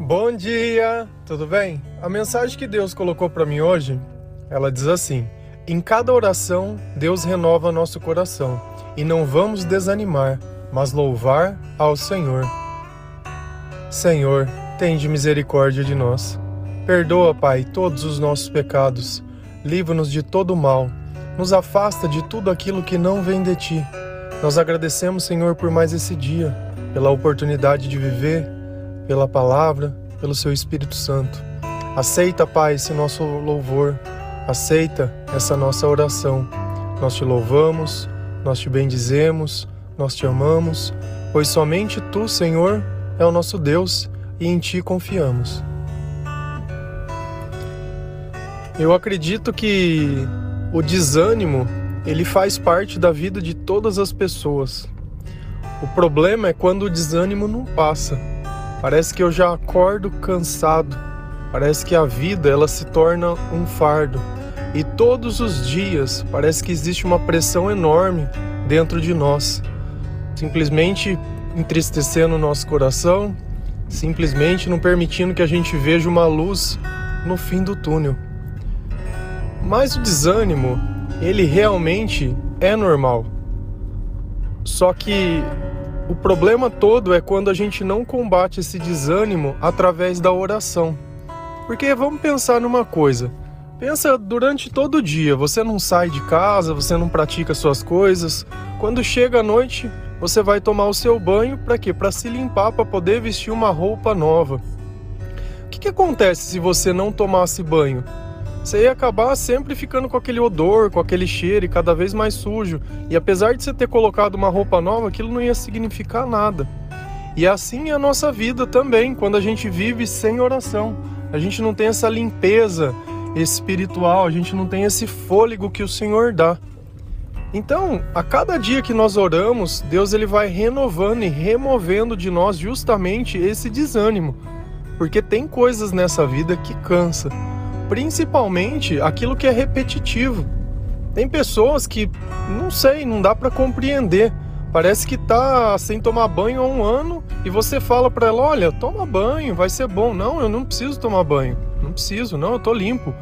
Bom dia, tudo bem? A mensagem que Deus colocou para mim hoje, ela diz assim: Em cada oração, Deus renova nosso coração, e não vamos desanimar, mas louvar ao Senhor. Senhor, tende misericórdia de nós. Perdoa, Pai, todos os nossos pecados. Livra-nos de todo mal. Nos afasta de tudo aquilo que não vem de ti. Nós agradecemos, Senhor, por mais esse dia, pela oportunidade de viver pela palavra, pelo seu Espírito Santo. Aceita, Pai, esse nosso louvor, aceita essa nossa oração. Nós te louvamos, nós te bendizemos, nós te amamos, pois somente tu, Senhor, é o nosso Deus e em ti confiamos. Eu acredito que o desânimo, ele faz parte da vida de todas as pessoas. O problema é quando o desânimo não passa. Parece que eu já acordo cansado. Parece que a vida ela se torna um fardo. E todos os dias parece que existe uma pressão enorme dentro de nós, simplesmente entristecendo o nosso coração, simplesmente não permitindo que a gente veja uma luz no fim do túnel. Mas o desânimo, ele realmente é normal. Só que o problema todo é quando a gente não combate esse desânimo através da oração. Porque vamos pensar numa coisa. Pensa durante todo o dia, você não sai de casa, você não pratica suas coisas. Quando chega a noite, você vai tomar o seu banho para quê? Para se limpar, para poder vestir uma roupa nova. O que, que acontece se você não tomasse banho? Você ia acabar sempre ficando com aquele odor, com aquele cheiro e cada vez mais sujo. E apesar de você ter colocado uma roupa nova, aquilo não ia significar nada. E assim é a nossa vida também, quando a gente vive sem oração. A gente não tem essa limpeza espiritual, a gente não tem esse fôlego que o Senhor dá. Então, a cada dia que nós oramos, Deus ele vai renovando e removendo de nós justamente esse desânimo. Porque tem coisas nessa vida que cansa principalmente aquilo que é repetitivo. Tem pessoas que, não sei, não dá para compreender. Parece que tá sem tomar banho há um ano e você fala para ela: "Olha, toma banho, vai ser bom". Não, eu não preciso tomar banho. Não preciso, não, eu tô limpo.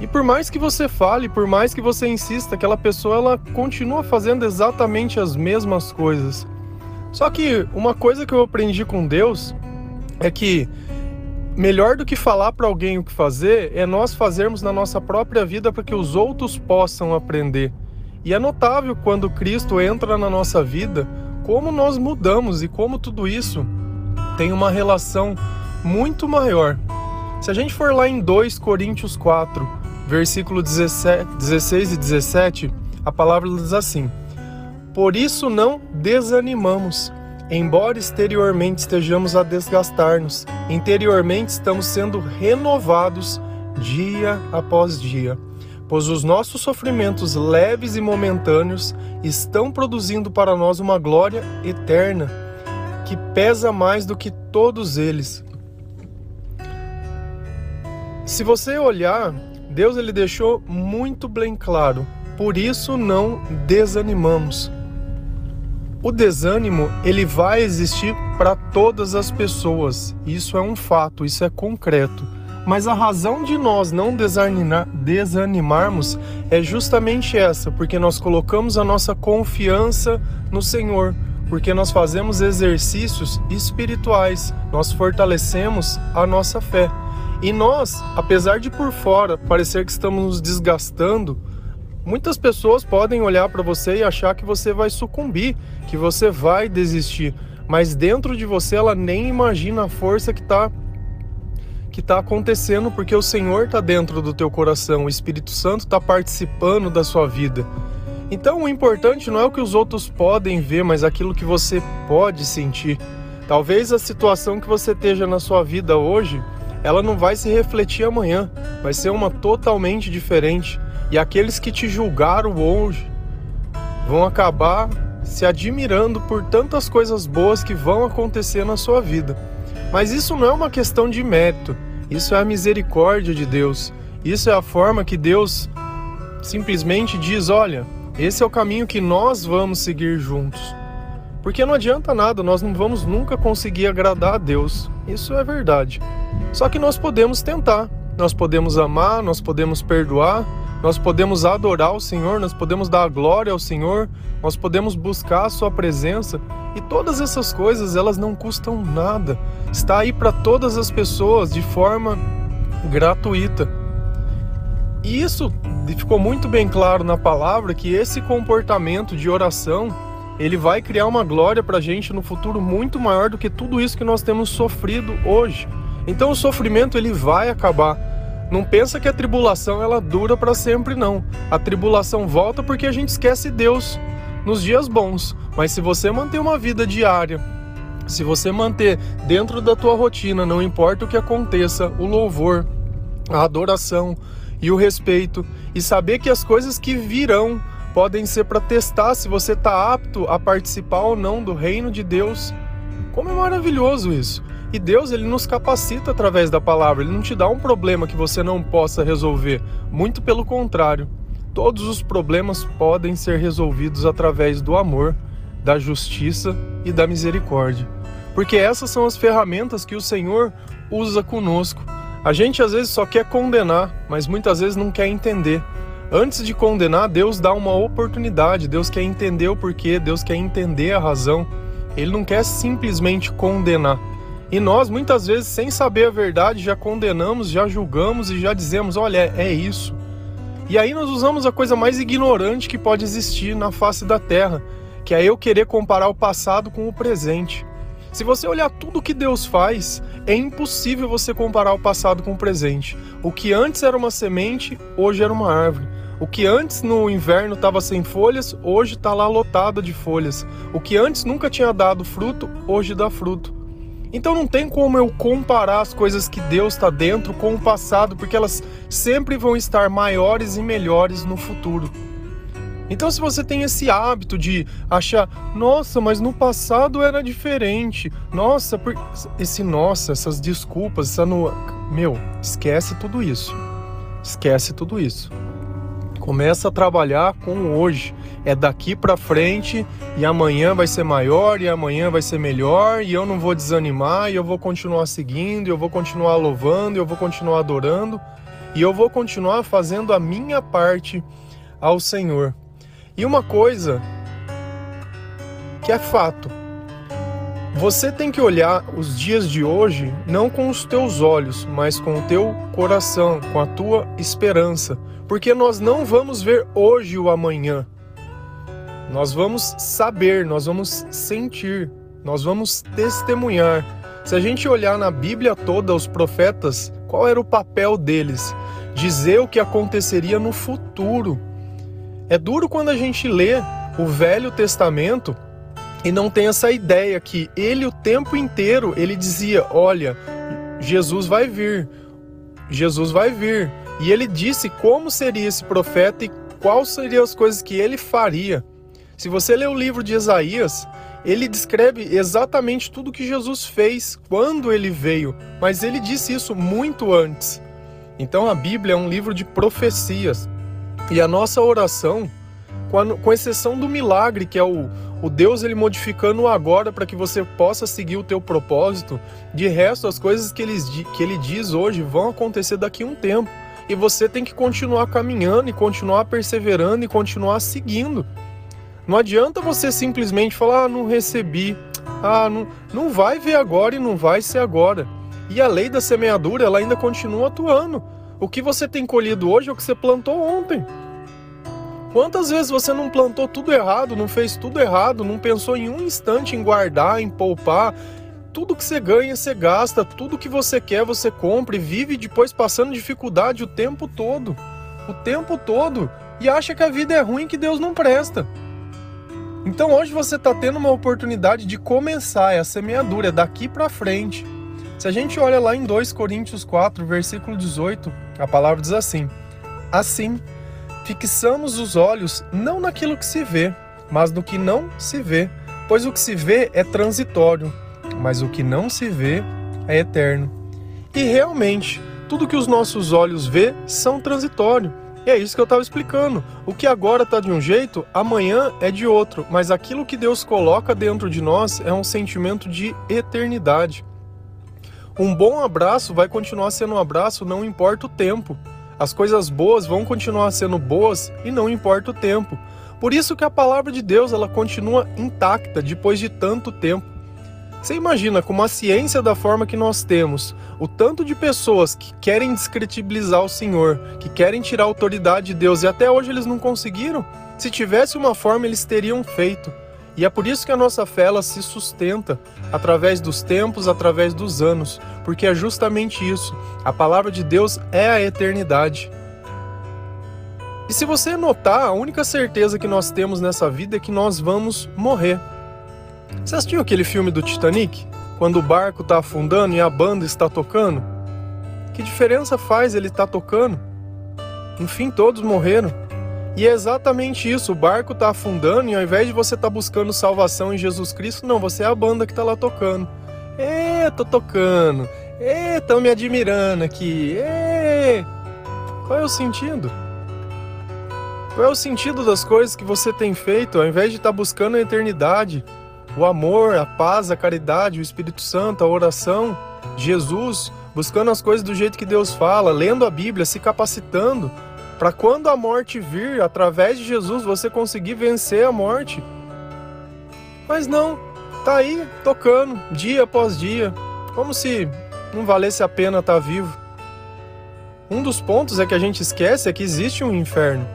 E por mais que você fale, por mais que você insista, aquela pessoa ela continua fazendo exatamente as mesmas coisas. Só que uma coisa que eu aprendi com Deus é que melhor do que falar para alguém o que fazer é nós fazermos na nossa própria vida para que os outros possam aprender. E é notável quando Cristo entra na nossa vida, como nós mudamos e como tudo isso tem uma relação muito maior. Se a gente for lá em 2 Coríntios 4, versículo 17, 16 e 17, a palavra diz assim: Por isso não desanimamos Embora exteriormente estejamos a desgastar-nos, interiormente estamos sendo renovados dia após dia, pois os nossos sofrimentos leves e momentâneos estão produzindo para nós uma glória eterna que pesa mais do que todos eles. Se você olhar, Deus ele deixou muito bem claro. Por isso não desanimamos. O desânimo, ele vai existir para todas as pessoas. Isso é um fato, isso é concreto. Mas a razão de nós não desanimarmos é justamente essa, porque nós colocamos a nossa confiança no Senhor, porque nós fazemos exercícios espirituais, nós fortalecemos a nossa fé. E nós, apesar de por fora parecer que estamos nos desgastando, Muitas pessoas podem olhar para você e achar que você vai sucumbir, que você vai desistir, mas dentro de você ela nem imagina a força que está que tá acontecendo porque o Senhor está dentro do teu coração, o Espírito Santo está participando da sua vida. Então o importante não é o que os outros podem ver, mas aquilo que você pode sentir. Talvez a situação que você esteja na sua vida hoje, ela não vai se refletir amanhã, vai ser uma totalmente diferente. E aqueles que te julgaram hoje vão acabar se admirando por tantas coisas boas que vão acontecer na sua vida. Mas isso não é uma questão de mérito, isso é a misericórdia de Deus. Isso é a forma que Deus simplesmente diz: olha, esse é o caminho que nós vamos seguir juntos. Porque não adianta nada, nós não vamos nunca conseguir agradar a Deus. Isso é verdade. Só que nós podemos tentar. Nós podemos amar, nós podemos perdoar, nós podemos adorar o Senhor, nós podemos dar glória ao Senhor, nós podemos buscar a sua presença e todas essas coisas, elas não custam nada. Está aí para todas as pessoas de forma gratuita. E isso ficou muito bem claro na palavra que esse comportamento de oração ele vai criar uma glória para a gente no futuro muito maior do que tudo isso que nós temos sofrido hoje. Então o sofrimento ele vai acabar. Não pensa que a tribulação ela dura para sempre não. A tribulação volta porque a gente esquece Deus nos dias bons. Mas se você manter uma vida diária, se você manter dentro da tua rotina, não importa o que aconteça, o louvor, a adoração e o respeito e saber que as coisas que virão podem ser para testar se você está apto a participar ou não do reino de Deus. Como é maravilhoso isso! E Deus ele nos capacita através da palavra, ele não te dá um problema que você não possa resolver, muito pelo contrário. Todos os problemas podem ser resolvidos através do amor, da justiça e da misericórdia. Porque essas são as ferramentas que o Senhor usa conosco. A gente às vezes só quer condenar, mas muitas vezes não quer entender. Antes de condenar, Deus dá uma oportunidade, Deus quer entender o porquê, Deus quer entender a razão. Ele não quer simplesmente condenar. E nós, muitas vezes, sem saber a verdade, já condenamos, já julgamos e já dizemos: olha, é isso. E aí nós usamos a coisa mais ignorante que pode existir na face da terra, que é eu querer comparar o passado com o presente. Se você olhar tudo que Deus faz, é impossível você comparar o passado com o presente. O que antes era uma semente, hoje era uma árvore. O que antes no inverno estava sem folhas, hoje está lá lotado de folhas. O que antes nunca tinha dado fruto, hoje dá fruto. Então não tem como eu comparar as coisas que Deus está dentro com o passado, porque elas sempre vão estar maiores e melhores no futuro. Então, se você tem esse hábito de achar, nossa, mas no passado era diferente, nossa, por... esse nossa, essas desculpas, essa no... meu, esquece tudo isso, esquece tudo isso. Começa a trabalhar com hoje. É daqui para frente e amanhã vai ser maior e amanhã vai ser melhor e eu não vou desanimar e eu vou continuar seguindo, eu vou continuar louvando, eu vou continuar adorando e eu vou continuar fazendo a minha parte ao Senhor. E uma coisa que é fato, você tem que olhar os dias de hoje não com os teus olhos, mas com o teu coração, com a tua esperança, porque nós não vamos ver hoje o amanhã. Nós vamos saber, nós vamos sentir, nós vamos testemunhar. Se a gente olhar na Bíblia toda, os profetas, qual era o papel deles? Dizer o que aconteceria no futuro. É duro quando a gente lê o Velho Testamento e não tem essa ideia que ele o tempo inteiro ele dizia, olha, Jesus vai vir. Jesus vai vir. E ele disse como seria esse profeta e quais seriam as coisas que ele faria. Se você ler o livro de Isaías, ele descreve exatamente tudo que Jesus fez quando ele veio, mas ele disse isso muito antes. Então a Bíblia é um livro de profecias. E a nossa oração, com exceção do milagre, que é o, o Deus ele modificando agora para que você possa seguir o teu propósito, de resto as coisas que ele, que ele diz hoje vão acontecer daqui a um tempo e você tem que continuar caminhando e continuar perseverando e continuar seguindo. Não adianta você simplesmente falar, ah, não recebi, ah, não, não vai ver agora e não vai ser agora. E a lei da semeadura, ela ainda continua atuando. O que você tem colhido hoje é o que você plantou ontem. Quantas vezes você não plantou tudo errado, não fez tudo errado, não pensou em um instante em guardar, em poupar, tudo que você ganha, você gasta, tudo que você quer, você compra e vive depois passando dificuldade o tempo todo. O tempo todo. E acha que a vida é ruim que Deus não presta. Então hoje você está tendo uma oportunidade de começar essa semeadura daqui para frente. Se a gente olha lá em 2 Coríntios 4, versículo 18, a palavra diz assim: Assim, fixamos os olhos não naquilo que se vê, mas no que não se vê, pois o que se vê é transitório mas o que não se vê é eterno. E realmente, tudo que os nossos olhos vê são transitório. E é isso que eu estava explicando. O que agora está de um jeito, amanhã é de outro. Mas aquilo que Deus coloca dentro de nós é um sentimento de eternidade. Um bom abraço vai continuar sendo um abraço, não importa o tempo. As coisas boas vão continuar sendo boas e não importa o tempo. Por isso que a palavra de Deus ela continua intacta depois de tanto tempo. Você imagina com uma ciência da forma que nós temos, o tanto de pessoas que querem descredibilizar o Senhor, que querem tirar a autoridade de Deus e até hoje eles não conseguiram? Se tivesse uma forma, eles teriam feito. E é por isso que a nossa fé ela se sustenta através dos tempos, através dos anos, porque é justamente isso. A palavra de Deus é a eternidade. E se você notar, a única certeza que nós temos nessa vida é que nós vamos morrer. Você assistiu aquele filme do Titanic? Quando o barco está afundando e a banda está tocando? Que diferença faz ele estar tá tocando? Enfim, todos morreram. E é exatamente isso, o barco está afundando e ao invés de você estar tá buscando salvação em Jesus Cristo, não, você é a banda que está lá tocando. Ê, tô tocando. Ê, tão me admirando aqui. Ê. Qual é o sentido? Qual é o sentido das coisas que você tem feito ao invés de estar tá buscando a eternidade, o amor, a paz, a caridade, o Espírito Santo, a oração, Jesus, buscando as coisas do jeito que Deus fala, lendo a Bíblia, se capacitando para quando a morte vir, através de Jesus, você conseguir vencer a morte. Mas não, tá aí tocando dia após dia, como se não valesse a pena estar tá vivo. Um dos pontos é que a gente esquece é que existe um inferno.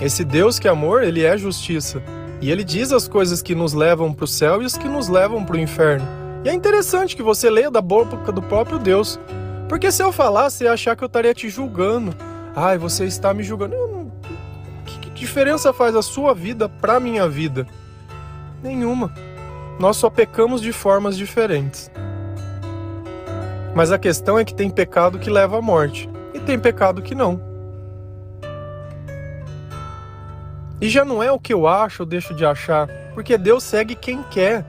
Esse Deus que é amor, ele é justiça. E ele diz as coisas que nos levam para o céu e as que nos levam para o inferno. E é interessante que você leia da boca do próprio Deus. Porque se eu falasse, ia achar que eu estaria te julgando. Ai, você está me julgando. Não... Que, que diferença faz a sua vida para minha vida? Nenhuma. Nós só pecamos de formas diferentes. Mas a questão é que tem pecado que leva à morte e tem pecado que não. E já não é o que eu acho ou deixo de achar, porque Deus segue quem quer.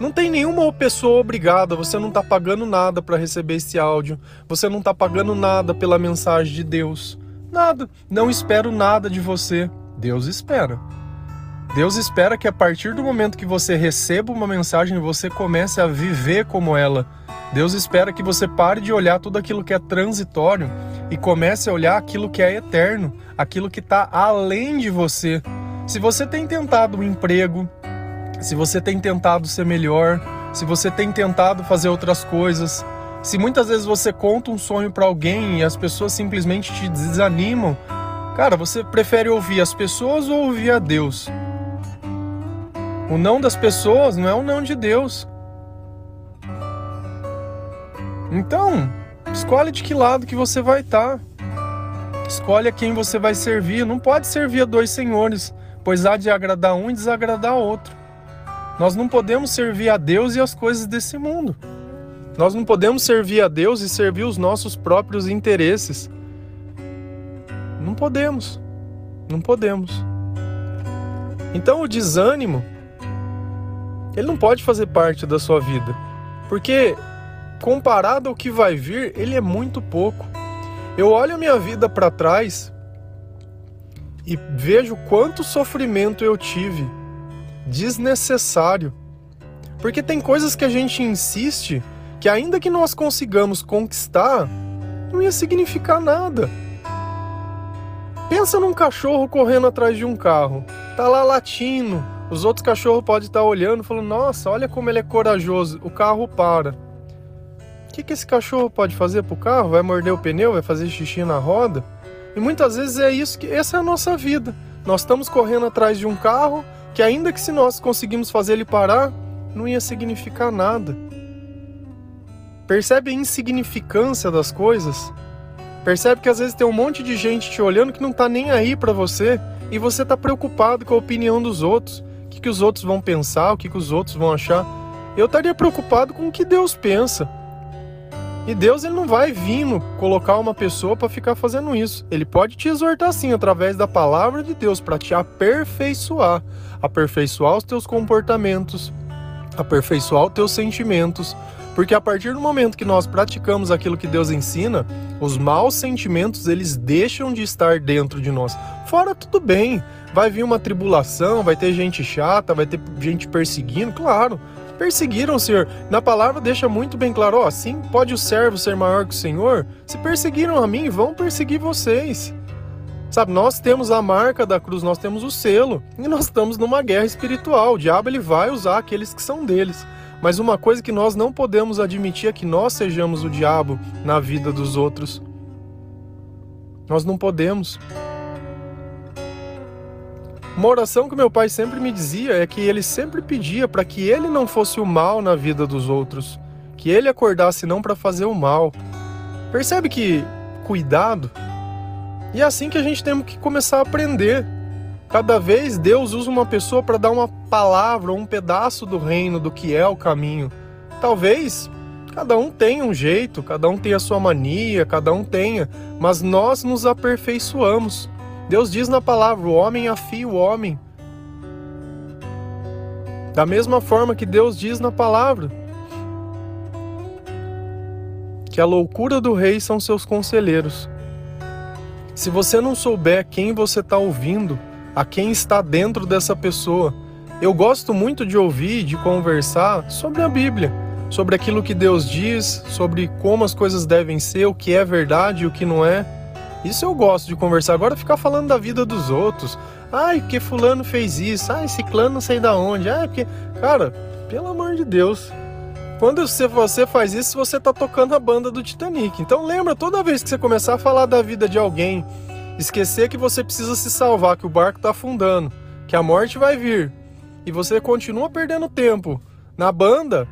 Não tem nenhuma pessoa obrigada, você não está pagando nada para receber esse áudio, você não está pagando nada pela mensagem de Deus. Nada. Não espero nada de você. Deus espera. Deus espera que a partir do momento que você receba uma mensagem, você comece a viver como ela. Deus espera que você pare de olhar tudo aquilo que é transitório e comece a olhar aquilo que é eterno, aquilo que está além de você. Se você tem tentado um emprego, se você tem tentado ser melhor, se você tem tentado fazer outras coisas, se muitas vezes você conta um sonho para alguém e as pessoas simplesmente te desanimam, cara, você prefere ouvir as pessoas ou ouvir a Deus? O não das pessoas não é o não de Deus. Então, escolhe de que lado que você vai estar. Tá. Escolhe a quem você vai servir. Não pode servir a dois senhores, pois há de agradar um e desagradar outro. Nós não podemos servir a Deus e as coisas desse mundo. Nós não podemos servir a Deus e servir os nossos próprios interesses. Não podemos. Não podemos. Então o desânimo ele não pode fazer parte da sua vida, porque comparado ao que vai vir, ele é muito pouco. Eu olho a minha vida para trás e vejo quanto sofrimento eu tive desnecessário. Porque tem coisas que a gente insiste que ainda que nós consigamos conquistar, não ia significar nada. Pensa num cachorro correndo atrás de um carro. Tá lá latindo. Os outros cachorros podem estar olhando, falando: "Nossa, olha como ele é corajoso". O carro para. O que, que esse cachorro pode fazer pro carro? Vai morder o pneu? Vai fazer xixi na roda? E muitas vezes é isso que essa é a nossa vida. Nós estamos correndo atrás de um carro que ainda que se nós conseguimos fazer ele parar, não ia significar nada. Percebe a insignificância das coisas? Percebe que às vezes tem um monte de gente te olhando que não tá nem aí para você e você tá preocupado com a opinião dos outros. O que, que os outros vão pensar, o que, que os outros vão achar. Eu estaria preocupado com o que Deus pensa. E Deus ele não vai vindo colocar uma pessoa para ficar fazendo isso. Ele pode te exortar sim através da palavra de Deus para te aperfeiçoar, aperfeiçoar os teus comportamentos, aperfeiçoar os teus sentimentos, Porque a partir do momento que nós praticamos aquilo que Deus ensina, os maus sentimentos eles deixam de estar dentro de nós. Fora tudo bem, vai vir uma tribulação, vai ter gente chata, vai ter gente perseguindo, claro. Perseguiram o Senhor. Na palavra deixa muito bem claro, ó, assim pode o servo ser maior que o Senhor? Se perseguiram a mim, vão perseguir vocês. Sabe, nós temos a marca da cruz, nós temos o selo, e nós estamos numa guerra espiritual. O diabo ele vai usar aqueles que são deles. Mas uma coisa que nós não podemos admitir é que nós sejamos o diabo na vida dos outros. Nós não podemos. Uma oração que meu pai sempre me dizia é que ele sempre pedia para que ele não fosse o mal na vida dos outros, que ele acordasse não para fazer o mal. Percebe que cuidado? E é assim que a gente tem que começar a aprender. Cada vez Deus usa uma pessoa para dar uma palavra um pedaço do reino do que é o caminho. Talvez cada um tenha um jeito, cada um tenha a sua mania, cada um tenha, mas nós nos aperfeiçoamos. Deus diz na palavra: o homem afia o homem. Da mesma forma que Deus diz na palavra que a loucura do rei são seus conselheiros. Se você não souber quem você está ouvindo, a quem está dentro dessa pessoa. Eu gosto muito de ouvir, de conversar sobre a Bíblia, sobre aquilo que Deus diz, sobre como as coisas devem ser, o que é verdade e o que não é. Isso eu gosto de conversar. Agora ficar falando da vida dos outros. Ai, porque fulano fez isso. Ai, ciclano não sei da onde. Ai, porque. Cara, pelo amor de Deus. Quando você faz isso, você tá tocando a banda do Titanic. Então lembra, toda vez que você começar a falar da vida de alguém, esquecer que você precisa se salvar, que o barco está afundando, que a morte vai vir, e você continua perdendo tempo na banda,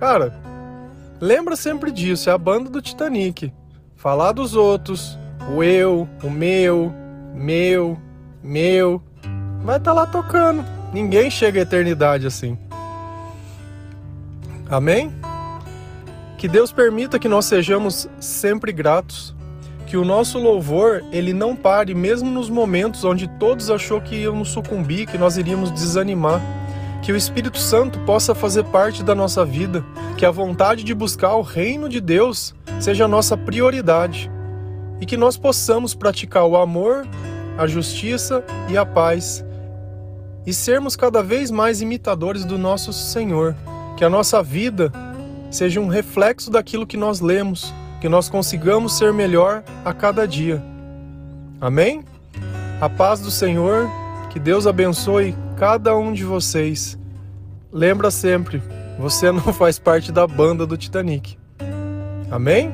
cara, lembra sempre disso, é a banda do Titanic. Falar dos outros, o eu, o meu, meu, meu, vai estar tá lá tocando. Ninguém chega à eternidade assim. Amém? Que Deus permita que nós sejamos sempre gratos que o nosso louvor ele não pare mesmo nos momentos onde todos achou que íamos sucumbir, que nós iríamos desanimar. Que o Espírito Santo possa fazer parte da nossa vida, que a vontade de buscar o reino de Deus seja a nossa prioridade e que nós possamos praticar o amor, a justiça e a paz e sermos cada vez mais imitadores do nosso Senhor. Que a nossa vida seja um reflexo daquilo que nós lemos, que nós consigamos ser melhor a cada dia. Amém? A paz do Senhor, que Deus abençoe cada um de vocês. Lembra sempre, você não faz parte da banda do Titanic. Amém?